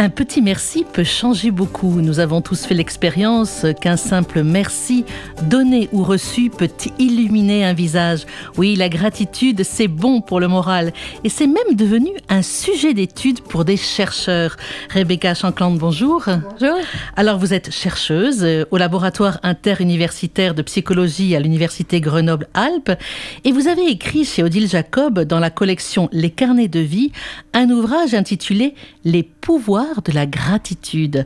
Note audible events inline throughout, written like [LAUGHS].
Un petit merci peut changer beaucoup. Nous avons tous fait l'expérience qu'un simple merci, donné ou reçu, peut illuminer un visage. Oui, la gratitude, c'est bon pour le moral. Et c'est même devenu un sujet d'étude pour des chercheurs. Rebecca Chanclande, bonjour. Bonjour. Alors, vous êtes chercheuse au laboratoire interuniversitaire de psychologie à l'université Grenoble-Alpes. Et vous avez écrit chez Odile Jacob, dans la collection Les carnets de vie, un ouvrage intitulé Les pouvoirs de la gratitude.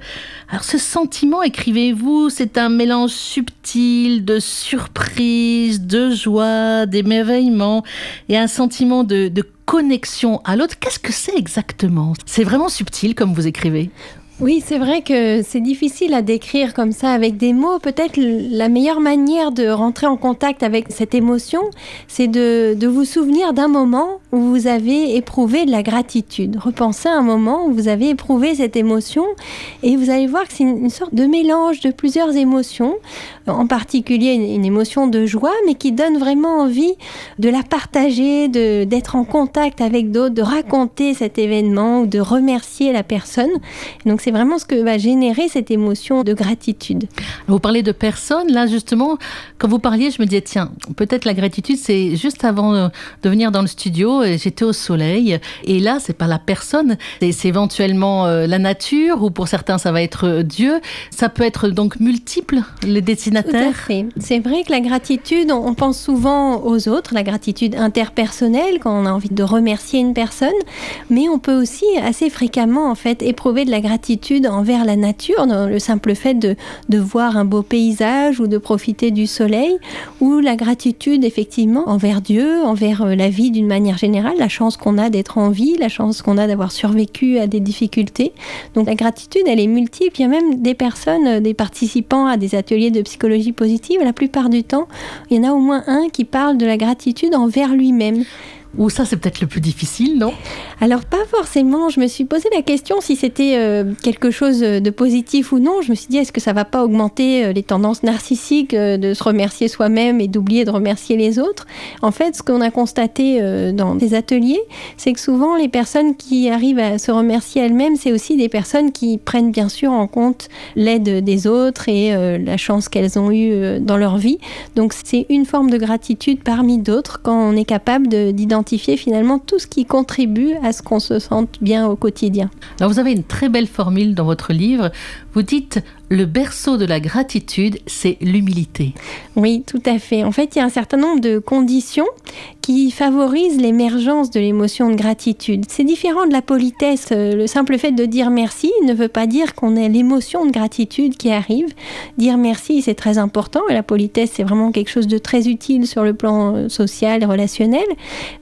Alors ce sentiment, écrivez-vous, c'est un mélange subtil de surprise, de joie, d'émerveillement et un sentiment de, de connexion à l'autre. Qu'est-ce que c'est exactement? C'est vraiment subtil comme vous écrivez? Oui, c'est vrai que c'est difficile à décrire comme ça avec des mots. Peut-être la meilleure manière de rentrer en contact avec cette émotion, c'est de, de, vous souvenir d'un moment où vous avez éprouvé de la gratitude. Repensez à un moment où vous avez éprouvé cette émotion et vous allez voir que c'est une, sorte de mélange de plusieurs émotions, en particulier une, émotion de joie, mais qui donne vraiment envie de la partager, d'être en contact avec d'autres, de raconter cet événement ou de remercier la personne. Donc c'est vraiment ce que va générer cette émotion de gratitude. Vous parlez de personnes, là justement, quand vous parliez, je me disais, tiens, peut-être la gratitude, c'est juste avant de venir dans le studio, j'étais au soleil, et là, c'est pas la personne, c'est éventuellement euh, la nature, ou pour certains, ça va être euh, Dieu. Ça peut être donc multiple, les destinataires. C'est vrai que la gratitude, on pense souvent aux autres, la gratitude interpersonnelle, quand on a envie de remercier une personne, mais on peut aussi assez fréquemment, en fait, éprouver de la gratitude envers la nature, dans le simple fait de, de voir un beau paysage ou de profiter du soleil, ou la gratitude effectivement envers Dieu, envers euh, la vie d'une manière générale, la chance qu'on a d'être en vie, la chance qu'on a d'avoir survécu à des difficultés. Donc la gratitude, elle est multiple. Il y a même des personnes, euh, des participants à des ateliers de psychologie positive, la plupart du temps, il y en a au moins un qui parle de la gratitude envers lui-même. Ou ça, c'est peut-être le plus difficile, non? Alors, pas forcément. Je me suis posé la question si c'était euh, quelque chose de positif ou non. Je me suis dit, est-ce que ça va pas augmenter euh, les tendances narcissiques euh, de se remercier soi-même et d'oublier de remercier les autres? En fait, ce qu'on a constaté dans des ateliers, c'est que souvent, les personnes qui arrivent à se remercier elles-mêmes, c'est aussi des personnes qui prennent bien sûr en compte l'aide des autres et la chance qu'elles ont eue dans leur vie. Donc, c'est une forme de gratitude parmi d'autres quand on est capable d'identifier finalement tout ce qui contribue à ce qu'on se sente bien au quotidien. Alors vous avez une très belle formule dans votre livre. Vous dites le berceau de la gratitude, c'est l'humilité. Oui, tout à fait. En fait, il y a un certain nombre de conditions qui favorisent l'émergence de l'émotion de gratitude. C'est différent de la politesse. Euh, le simple fait de dire merci ne veut pas dire qu'on ait l'émotion de gratitude qui arrive. Dire merci, c'est très important la politesse, c'est vraiment quelque chose de très utile sur le plan euh, social et relationnel.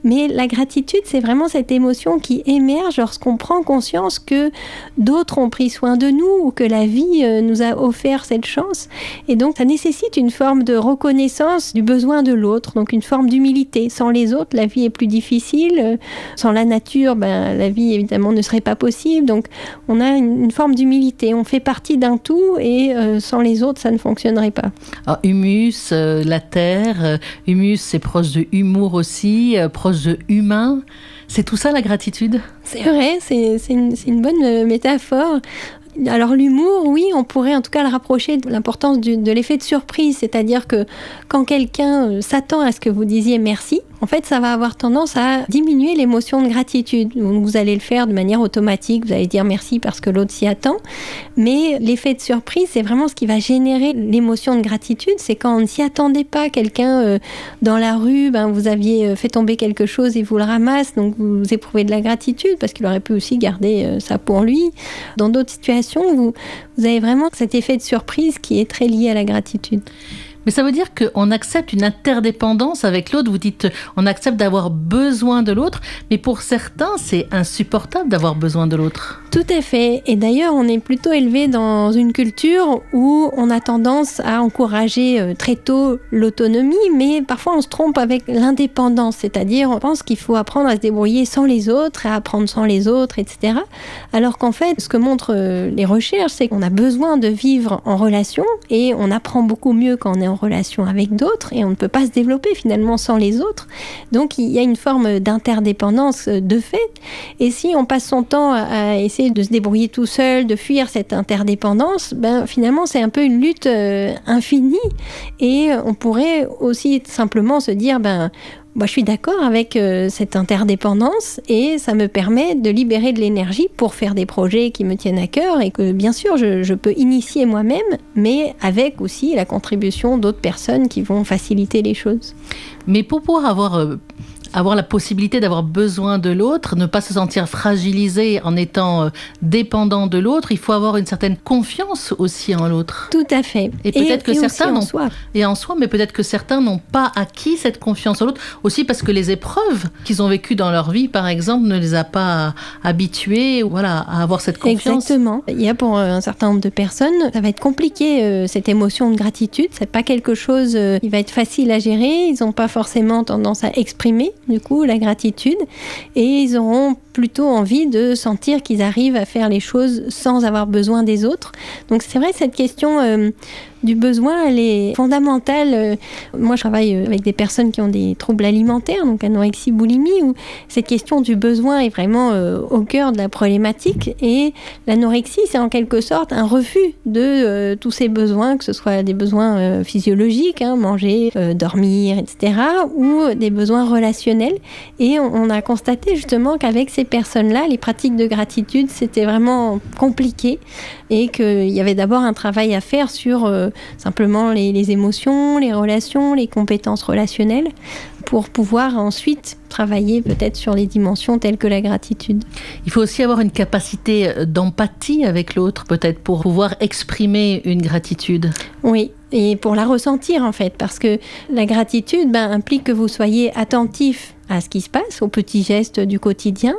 Mais la gratitude, c'est vraiment cette émotion qui émerge lorsqu'on prend conscience que d'autres ont pris soin de nous ou que la vie euh, nous a offert cette chance. Et donc, ça nécessite une forme de reconnaissance du besoin de l'autre, donc une forme d'humilité. Sans les autres, la vie est plus difficile. Sans la nature, ben, la vie, évidemment, ne serait pas possible. Donc, on a une, forme d'humilité. On fait partie d'un tout et euh, sans les autres, ça ne fonctionnerait pas. Alors, humus, euh, la terre, euh, humus, c'est proche de humour aussi, proche de humain. C'est tout ça la gratitude? C'est vrai, c'est une, une, bonne métaphore. Alors l'humour, oui, on pourrait en tout cas le rapprocher de l'importance de l'effet de surprise, c'est-à-dire que quand quelqu'un euh, s'attend à ce que vous disiez merci, en fait, ça va avoir tendance à diminuer l'émotion de gratitude. Vous allez le faire de manière automatique, vous allez dire merci parce que l'autre s'y attend, mais l'effet de surprise, c'est vraiment ce qui va générer l'émotion de gratitude. C'est quand on ne s'y attendait pas, quelqu'un euh, dans la rue, ben, vous aviez euh, fait tomber quelque chose et vous le ramasse, donc vous éprouvez de la gratitude parce qu'il aurait pu aussi garder euh, ça pour lui. Dans d'autres situations, vous, vous avez vraiment cet effet de surprise qui est très lié à la gratitude. Mais ça veut dire qu'on accepte une interdépendance avec l'autre. Vous dites, on accepte d'avoir besoin de l'autre, mais pour certains, c'est insupportable d'avoir besoin de l'autre. Tout à fait. Et d'ailleurs, on est plutôt élevé dans une culture où on a tendance à encourager euh, très tôt l'autonomie, mais parfois on se trompe avec l'indépendance, c'est-à-dire on pense qu'il faut apprendre à se débrouiller sans les autres, à apprendre sans les autres, etc. Alors qu'en fait, ce que montrent euh, les recherches, c'est qu'on a besoin de vivre en relation et on apprend beaucoup mieux quand on est en relation avec d'autres et on ne peut pas se développer finalement sans les autres. Donc il y a une forme d'interdépendance de fait. Et si on passe son temps à essayer de se débrouiller tout seul, de fuir cette interdépendance, ben finalement c'est un peu une lutte euh, infinie et on pourrait aussi simplement se dire ben moi, je suis d'accord avec euh, cette interdépendance et ça me permet de libérer de l'énergie pour faire des projets qui me tiennent à cœur et que bien sûr je, peux initier moi-même, mais avec aussi la contribution d'autres personnes qui vont faciliter les choses. Mais pour pouvoir avoir euh, avoir la possibilité d'avoir besoin de l'autre, ne pas se sentir fragilisé en étant euh, dépendant de l'autre. Il faut avoir une certaine confiance aussi en l'autre. Tout à fait. Et peut-être que et certains soi. et en soi, mais peut-être que certains n'ont pas acquis cette confiance en l'autre aussi parce que les épreuves qu'ils ont vécues dans leur vie, par exemple, ne les a pas habitués, voilà, à avoir cette confiance. Exactement. Il y a pour un certain nombre de personnes, ça va être compliqué euh, cette émotion de gratitude. C'est pas quelque chose euh, qui va être facile à gérer. Ils n'ont pas forcément tendance à exprimer du coup, la gratitude, et ils auront plutôt envie de sentir qu'ils arrivent à faire les choses sans avoir besoin des autres. Donc c'est vrai, cette question euh, du besoin, elle est fondamentale. Euh, moi, je travaille euh, avec des personnes qui ont des troubles alimentaires, donc anorexie, boulimie, où cette question du besoin est vraiment euh, au cœur de la problématique. Et l'anorexie, c'est en quelque sorte un refus de tous ces besoins, que ce soit des besoins physiologiques, hein, manger, dormir, etc., ou des besoins relationnels. Et on, a constaté justement qu'avec ces personnes-là, les pratiques de gratitude, c'était vraiment compliqué et qu'il y avait d'abord un travail à faire sur simplement les, les émotions, les relations, les compétences relationnelles, pour pouvoir ensuite travailler peut-être sur les dimensions telles que la gratitude. Il faut aussi avoir une capacité euh, d'empathie avec l'autre, peut-être pour pouvoir exprimer une gratitude. Oui, et pour la ressentir en fait, parce que la gratitude ben, implique que vous soyez attentif à ce qui se passe, aux petits gestes du quotidien,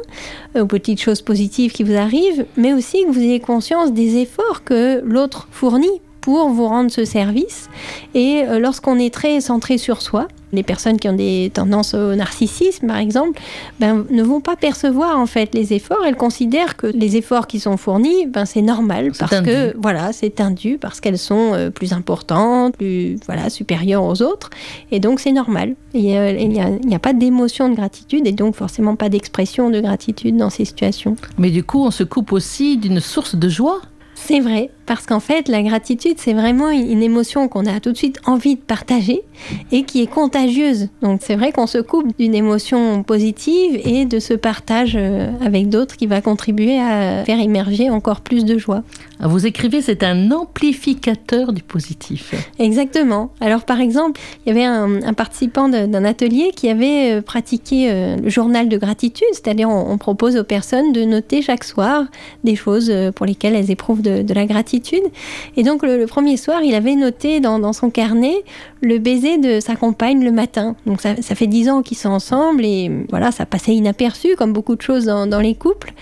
aux petites choses positives qui vous arrivent, mais aussi que vous ayez conscience des efforts que l'autre fournit pour vous rendre ce service. Et euh, lorsqu'on est très centré sur soi, les personnes qui ont des tendances au narcissisme, par exemple, ben, ne vont pas percevoir en fait les efforts. Elles considèrent que les efforts qui sont fournis, ben, c'est normal parce indu. que voilà, c'est indu parce qu'elles sont euh, plus importantes, plus voilà, supérieures aux autres, et donc c'est normal. Et, euh, il n'y a, il n'y a pas d'émotion de gratitude et donc forcément pas d'expression de gratitude dans ces situations. Mais du coup, on se coupe aussi d'une source de joie. C'est vrai, parce qu'en fait, la gratitude, c'est vraiment une émotion qu'on a tout de suite envie de partager et qui est contagieuse. Donc c'est vrai qu'on se coupe d'une émotion positive et de ce partage euh, avec d'autres qui va contribuer à faire émerger encore plus de joie. Vous écrivez, c'est un amplificateur du positif. Exactement. Alors par exemple, il y avait un, un participant d'un atelier qui avait euh, pratiqué euh, le journal de gratitude, c'est-à-dire on, on propose aux personnes de noter chaque soir des choses pour lesquelles elles éprouvent de, de la gratitude. Et donc le, premier soir, il avait noté dans, son carnet le baiser de sa compagne le matin. Donc ça, fait dix ans qu'ils sont ensemble et voilà, ça passait inaperçu comme beaucoup de choses dans, les couples.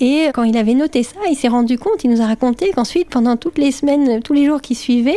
Et quand il avait noté ça, il s'est rendu compte, il nous a raconté qu'ensuite, pendant toutes les semaines, tous les jours qui suivaient,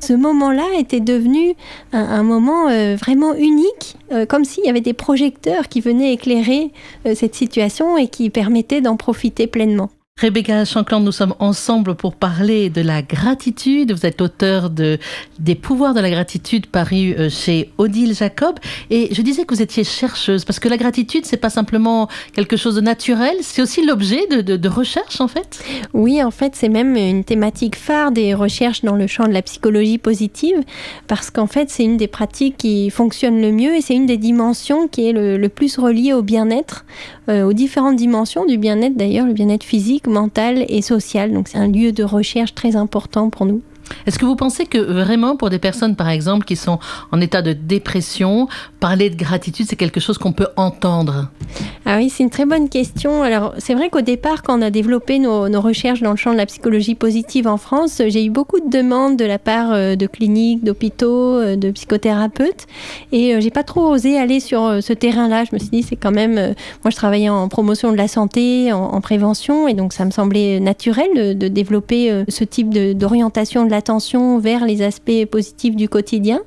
ce moment-là était devenu un, un moment euh, vraiment unique, euh, comme s'il y avait des projecteurs qui venaient éclairer euh, cette situation et qui permettaient d'en profiter pleinement. Rebecca Chancland, nous sommes ensemble pour parler de la gratitude. Vous êtes auteur de Des pouvoirs de la gratitude paru euh, chez Odile Jacob. Et je disais que vous étiez chercheuse parce que la gratitude, c'est pas simplement quelque chose de naturel, c'est aussi l'objet de, recherche en fait. Oui, en fait, c'est même une thématique phare des recherches dans le champ de la psychologie positive, parce qu'en fait, c'est une des pratiques qui fonctionne le mieux et c'est une des dimensions qui est le, le plus reliée au bien-être, euh, aux différentes dimensions du bien-être d'ailleurs, le bien-être physique, mental et social. Donc c'est un lieu de recherche très important pour nous. Est-ce que vous pensez que vraiment pour des personnes, par exemple, qui sont en état de dépression, parler de gratitude, c'est quelque chose qu'on peut entendre? Ah oui, c'est une très bonne question. Alors, c'est vrai qu'au départ, quand on a développé nos, recherches dans le champ de la psychologie positive en France, j'ai eu beaucoup de demandes de la part euh, de cliniques, d'hôpitaux, euh, de psychothérapeutes. Et euh, j'ai pas trop osé aller sur ce terrain-là. Je me suis dit, c'est quand même. moi, je travaillais en promotion de la santé, en, en prévention, et donc ça me semblait naturel de, développer ce type d'orientation de l'attention vers les aspects positifs du quotidien.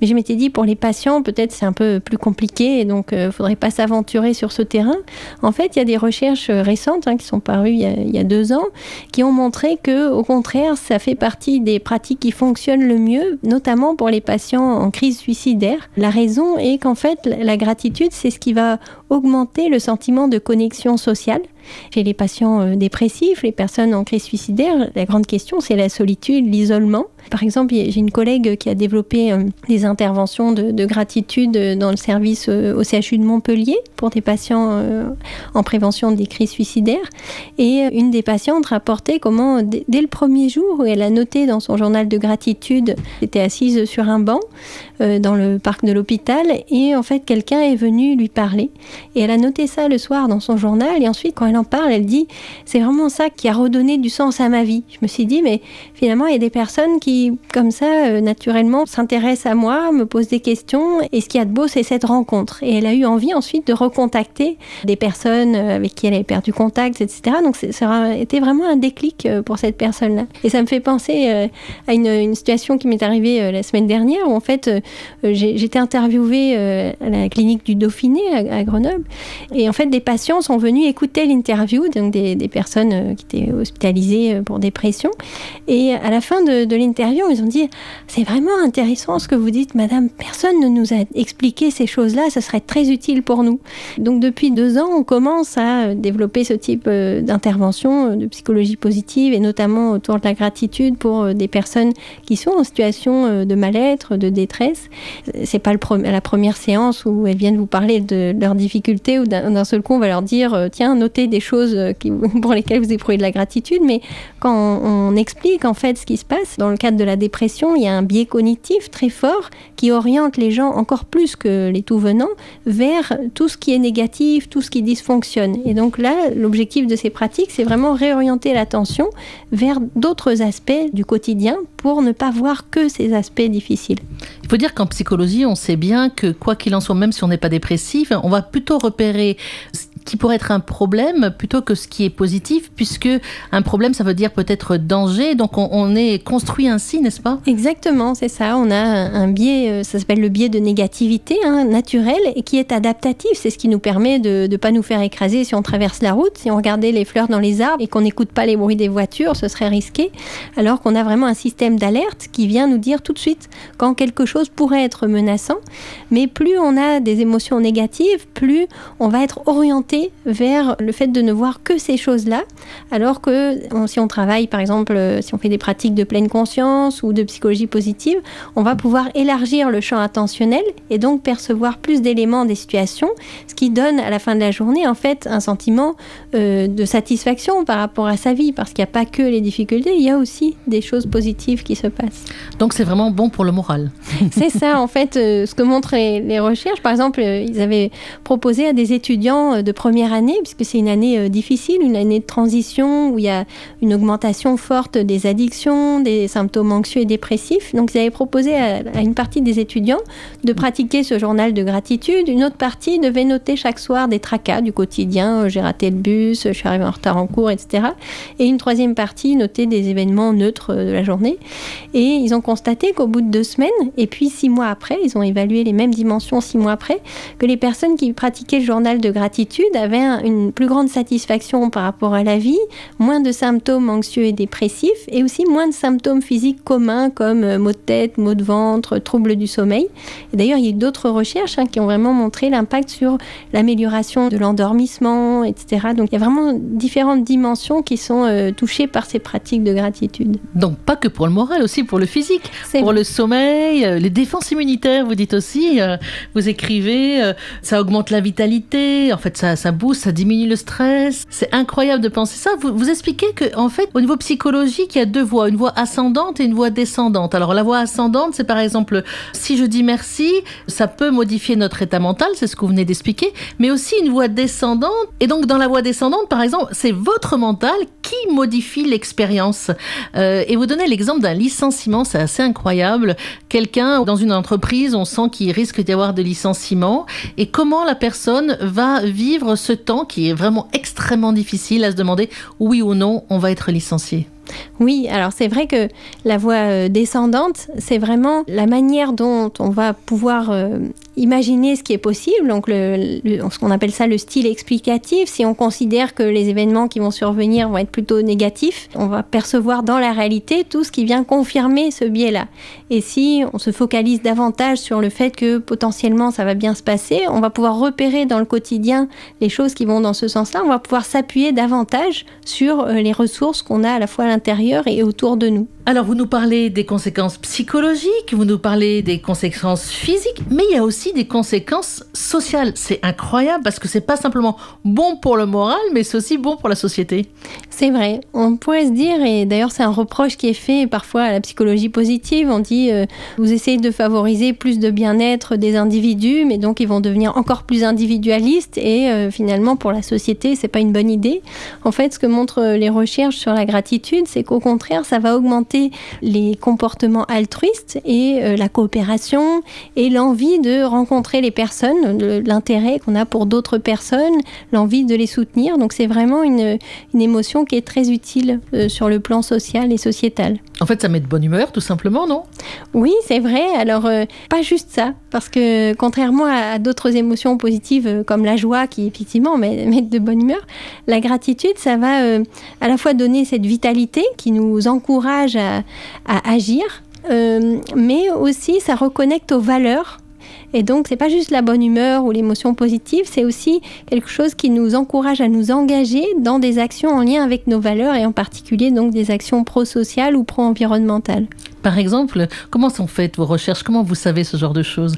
Mais je m'étais dit, pour les patients, peut-être c'est un peu plus compliqué, donc il ne faudrait pas s'aventurer sur ce terrain. En fait, il y a des recherches euh, récentes hein, qui sont parues il y, a, il y a deux ans, qui ont montré que, au contraire, ça fait partie des pratiques qui fonctionnent le mieux, notamment pour les patients en crise suicidaire. La raison est qu'en fait, la gratitude, c'est ce qui va augmenter le sentiment de connexion sociale. Chez les patients dépressifs, les personnes en crise suicidaire, la grande question, c'est la solitude, l'isolement. Par exemple, j'ai une collègue qui a développé des interventions de, gratitude dans le service au CHU de Montpellier pour des patients en prévention des crises suicidaires. Et une des patientes rapportait comment, dès le premier jour où elle a noté dans son journal de gratitude, elle était assise sur un banc euh, dans le parc de l'hôpital et en fait quelqu'un est venu lui parler et elle a noté ça le soir dans son journal et ensuite quand elle en parle elle dit c'est vraiment ça qui a redonné du sens à ma vie. Je me suis dit mais finalement il y a des personnes qui comme ça euh, naturellement s'intéressent à moi, me posent des questions et ce qu'il y a de beau c'est cette rencontre et elle a eu envie ensuite de recontacter des personnes euh, avec qui elle avait perdu contact etc. Donc ça a été vraiment un déclic pour cette personne-là et ça me fait penser à une, situation qui m'est arrivée la semaine dernière où en fait euh, j'étais interviewée euh, à la clinique du Dauphiné à, Grenoble. Et en fait, des patients sont venus écouter l'interview, donc des, personnes euh, qui étaient hospitalisées pour dépression. Et à la fin de, l'interview, ils ont dit C'est vraiment intéressant ce que vous dites, madame. Personne ne nous a expliqué ces choses-là. Ça serait très utile pour nous. Donc, depuis deux ans, on commence à développer ce type d'intervention de psychologie positive et notamment autour de la gratitude pour des personnes qui sont en situation de mal-être, de détresse c'est pas la première séance où elles viennent vous parler de leurs difficultés ou d'un seul coup on va leur dire euh, tiens notez des choses euh, [LAUGHS] pour lesquelles vous éprouvez de la gratitude mais quand on, explique en fait ce qui se passe dans le cadre de la dépression il y a un biais cognitif très fort qui oriente les gens encore plus que les tout venants vers tout ce qui est négatif tout ce qui dysfonctionne et donc là l'objectif de ces pratiques c'est vraiment réorienter l'attention vers d'autres aspects du quotidien pour ne pas voir que ces aspects difficiles. Il faut dire qu'en psychologie, on sait bien que quoi qu'il en soit, même si on n'est pas dépressif, on va plutôt repérer qui pourrait être un problème plutôt que ce qui est positif, puisque un problème, ça veut dire peut-être danger. Donc on, est construit ainsi, n'est-ce pas? Exactement, c'est ça. On a un biais, euh, ça s'appelle le biais de négativité hein, naturel et qui est adaptatif. C'est ce qui nous permet de ne pas nous faire écraser si on traverse la route. Si on regardait les fleurs dans les arbres et qu'on n'écoute pas les bruits des voitures, ce serait risqué. Alors qu'on a vraiment un système d'alerte qui vient nous dire tout de suite quand quelque chose pourrait être menaçant. Mais plus on a des émotions négatives, plus on va être orienté vers le fait de ne voir que ces choses-là, alors que si on travaille, par exemple, si on fait des pratiques de pleine conscience ou de psychologie positive, on va pouvoir élargir le champ attentionnel et donc percevoir plus d'éléments des situations, ce qui donne à la fin de la journée, en fait, un sentiment euh, de satisfaction par rapport à sa vie, parce qu'il n'y a pas que les difficultés, il y a aussi des choses positives qui se passent. Donc c'est vraiment bon pour le moral. [LAUGHS] c'est ça, en fait, euh, ce que montrent les, les, recherches. Par exemple, euh, ils avaient proposé à des étudiants de première année, puisque c'est une année euh, difficile, une année de transition où il y a une augmentation forte des addictions, des symptômes anxieux et dépressifs. Donc, ils avaient proposé à, une partie des étudiants de pratiquer ce journal de gratitude. Une autre partie devait noter chaque soir des tracas du quotidien. Euh, j'ai raté le bus, je suis arrivé en retard en cours, etc. Et une troisième partie noter des événements neutres euh, de la journée. Et ils ont constaté qu'au bout de deux semaines, et puis six mois après, ils ont évalué les mêmes dimensions six mois après, que les personnes qui pratiquaient le journal de gratitude avait une plus grande satisfaction par rapport à la vie, moins de symptômes anxieux et dépressifs, et aussi moins de symptômes physiques communs comme euh, maux de tête, maux de ventre, troubles du sommeil. D'ailleurs, il y a eu d'autres recherches hein, qui ont vraiment montré l'impact sur l'amélioration de l'endormissement, etc. Donc il y a vraiment différentes dimensions qui sont euh, touchées par ces pratiques de gratitude. Donc pas que pour le moral, aussi pour le physique, pour le sommeil, euh, les défenses immunitaires, vous dites aussi, vous écrivez, ça augmente la vitalité, en fait ça, ça booste, ça diminue le stress. C'est incroyable de penser ça. Vous, expliquez que, en fait, au niveau psychologique, il y a deux voies, une voie ascendante et une voie descendante. Alors, la voie ascendante, c'est par exemple, si je dis merci, ça peut modifier notre état mental, c'est ce que vous venez d'expliquer, mais aussi une voie descendante. Et donc, dans la voie descendante, par exemple, c'est votre mental qui modifie l'expérience. Euh, et vous donnez l'exemple d'un licenciement, c'est assez incroyable. Quelqu'un dans une entreprise, on sent qu'il risque d'y avoir de licenciement. Et comment la personne va vivre ce temps qui est vraiment extrêmement difficile à se demander oui ou non on va être licencié. Oui, alors c'est vrai que la voie euh, descendante, c'est vraiment la manière dont on va pouvoir euh, imaginer ce qui est possible, donc ce qu'on appelle ça le style explicatif. Si on considère que les événements qui vont survenir vont être plutôt négatifs, on va percevoir dans la réalité tout ce qui vient confirmer ce biais-là. Et si on se focalise davantage sur le fait que potentiellement ça va bien se passer, on va pouvoir repérer dans le quotidien les choses qui vont dans ce sens-là. On va pouvoir s'appuyer davantage sur euh, les ressources qu'on a à la fois à l'intérieur et autour de nous. Alors, vous nous parlez des conséquences psychologiques, vous nous parlez des conséquences physiques, mais il y a aussi des conséquences sociales. C'est incroyable parce que c'est pas simplement bon pour le moral, mais c'est aussi bon pour la société. C'est vrai. On pourrait se dire, et d'ailleurs, c'est un reproche qui est fait parfois à la psychologie positive. On dit, euh, vous essayez de favoriser plus de bien-être des individus, mais donc ils vont devenir encore plus individualistes et euh, finalement, pour la société, c'est pas une bonne idée. En fait, ce que montrent les recherches sur la gratitude, c'est qu'au contraire, ça va augmenter les comportements altruistes et euh, la coopération et l'envie de rencontrer les personnes, l'intérêt qu'on a pour d'autres personnes, l'envie de les soutenir. Donc c'est vraiment une, émotion qui est très utile euh, sur le plan social et sociétal. En fait, ça met de bonne humeur, tout simplement, non? Oui, c'est vrai. Alors, euh, pas juste ça, parce que contrairement à, d'autres émotions positives comme la joie, qui effectivement met, [LAUGHS] met, de bonne humeur, la gratitude, ça va à la fois donner cette vitalité qui nous encourage à, agir, euh, mais aussi ça reconnecte aux valeurs. Et donc, c'est pas juste la bonne humeur ou l'émotion positive, c'est aussi quelque chose qui nous encourage à nous engager dans des actions en lien avec nos valeurs et en particulier donc des actions pro-sociales ou pro-environnementales. Par exemple, comment sont faites vos recherches? Comment vous savez ce genre de choses?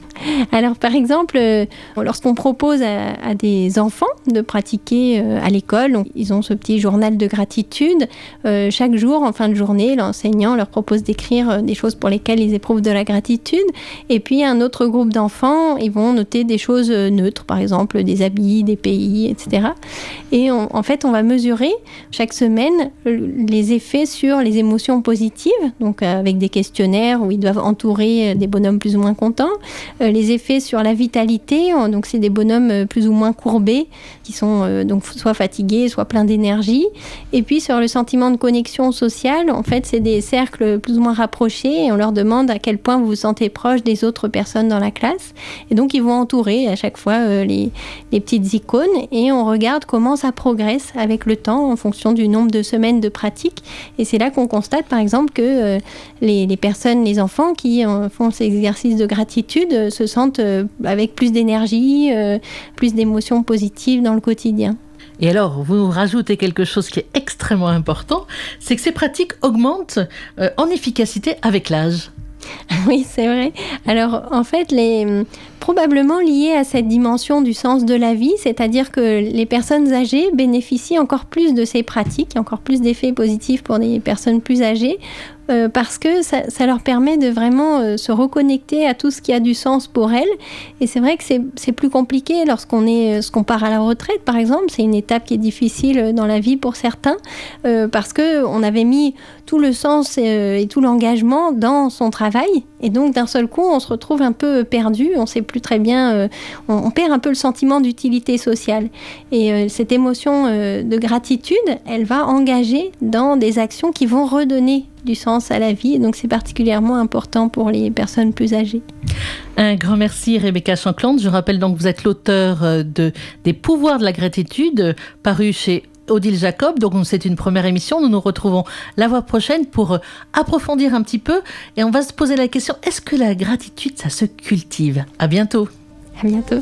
Alors, par exemple, euh, lorsqu'on propose à, des enfants de pratiquer euh, à l'école, ils ont ce petit journal de gratitude. Euh, chaque jour, en fin de journée, l'enseignant leur propose d'écrire des choses pour lesquelles ils éprouvent de la gratitude. Et puis, un autre groupe d'enfants, ils vont noter des choses neutres, par exemple des habits, des pays, etc. Et en fait, on va mesurer chaque semaine les effets sur les émotions positives, donc avec des questionnaires où ils doivent entourer euh, des bonhommes plus ou moins contents. Euh, les effets sur la vitalité, donc c'est des bonhommes euh, plus ou moins courbés qui sont donc soit fatigués, soit pleins d'énergie. Et puis sur le sentiment de connexion sociale, en fait, c'est des cercles plus ou moins rapprochés et on leur demande à quel point vous vous sentez proche des autres personnes dans la classe. Et donc ils vont entourer à chaque fois les, les petites icônes et on regarde comment ça progresse avec le temps en fonction du nombre de semaines de pratique. Et c'est là qu'on constate par exemple que les les, personnes, les enfants qui euh, font ces exercices de gratitude euh, se sentent euh, avec plus d'énergie, plus d'émotions positives dans le quotidien. Et alors, vous rajoutez quelque chose qui est extrêmement important, c'est que ces pratiques augmentent en efficacité avec l'âge. [LAUGHS] Oui, c'est vrai. Alors, en fait, les, probablement lié à cette dimension du sens de la vie, c'est-à-dire que les personnes âgées bénéficient encore plus de ces pratiques, encore plus d'effets positifs pour des personnes plus âgées, euh, parce que ça, leur permet de vraiment euh, se reconnecter à tout ce qui a du sens pour elles. Et c'est vrai que c'est plus compliqué lorsqu'on est, euh, qu'on part à la retraite, par exemple. C'est une étape qui est difficile dans la vie pour certains, parce que on avait mis tout le sens et, tout l'engagement dans son travail, et donc d'un seul coup, on se retrouve un peu perdu. On sait plus très bien, on, perd un peu le sentiment d'utilité sociale. Et cette émotion de gratitude, elle va engager dans des actions qui vont redonner du sens à la vie. donc c'est particulièrement important pour les personnes plus âgées. Un grand merci Rebecca Chanclande. Je rappelle donc que vous êtes l'auteur euh, de des pouvoirs de la gratitude paru chez Odile Jacob. Donc c'est une première émission. Nous nous retrouvons la fois prochaine pour euh, approfondir un petit peu et on va se poser la question est-ce que la gratitude ça se cultive? À bientôt. À bientôt.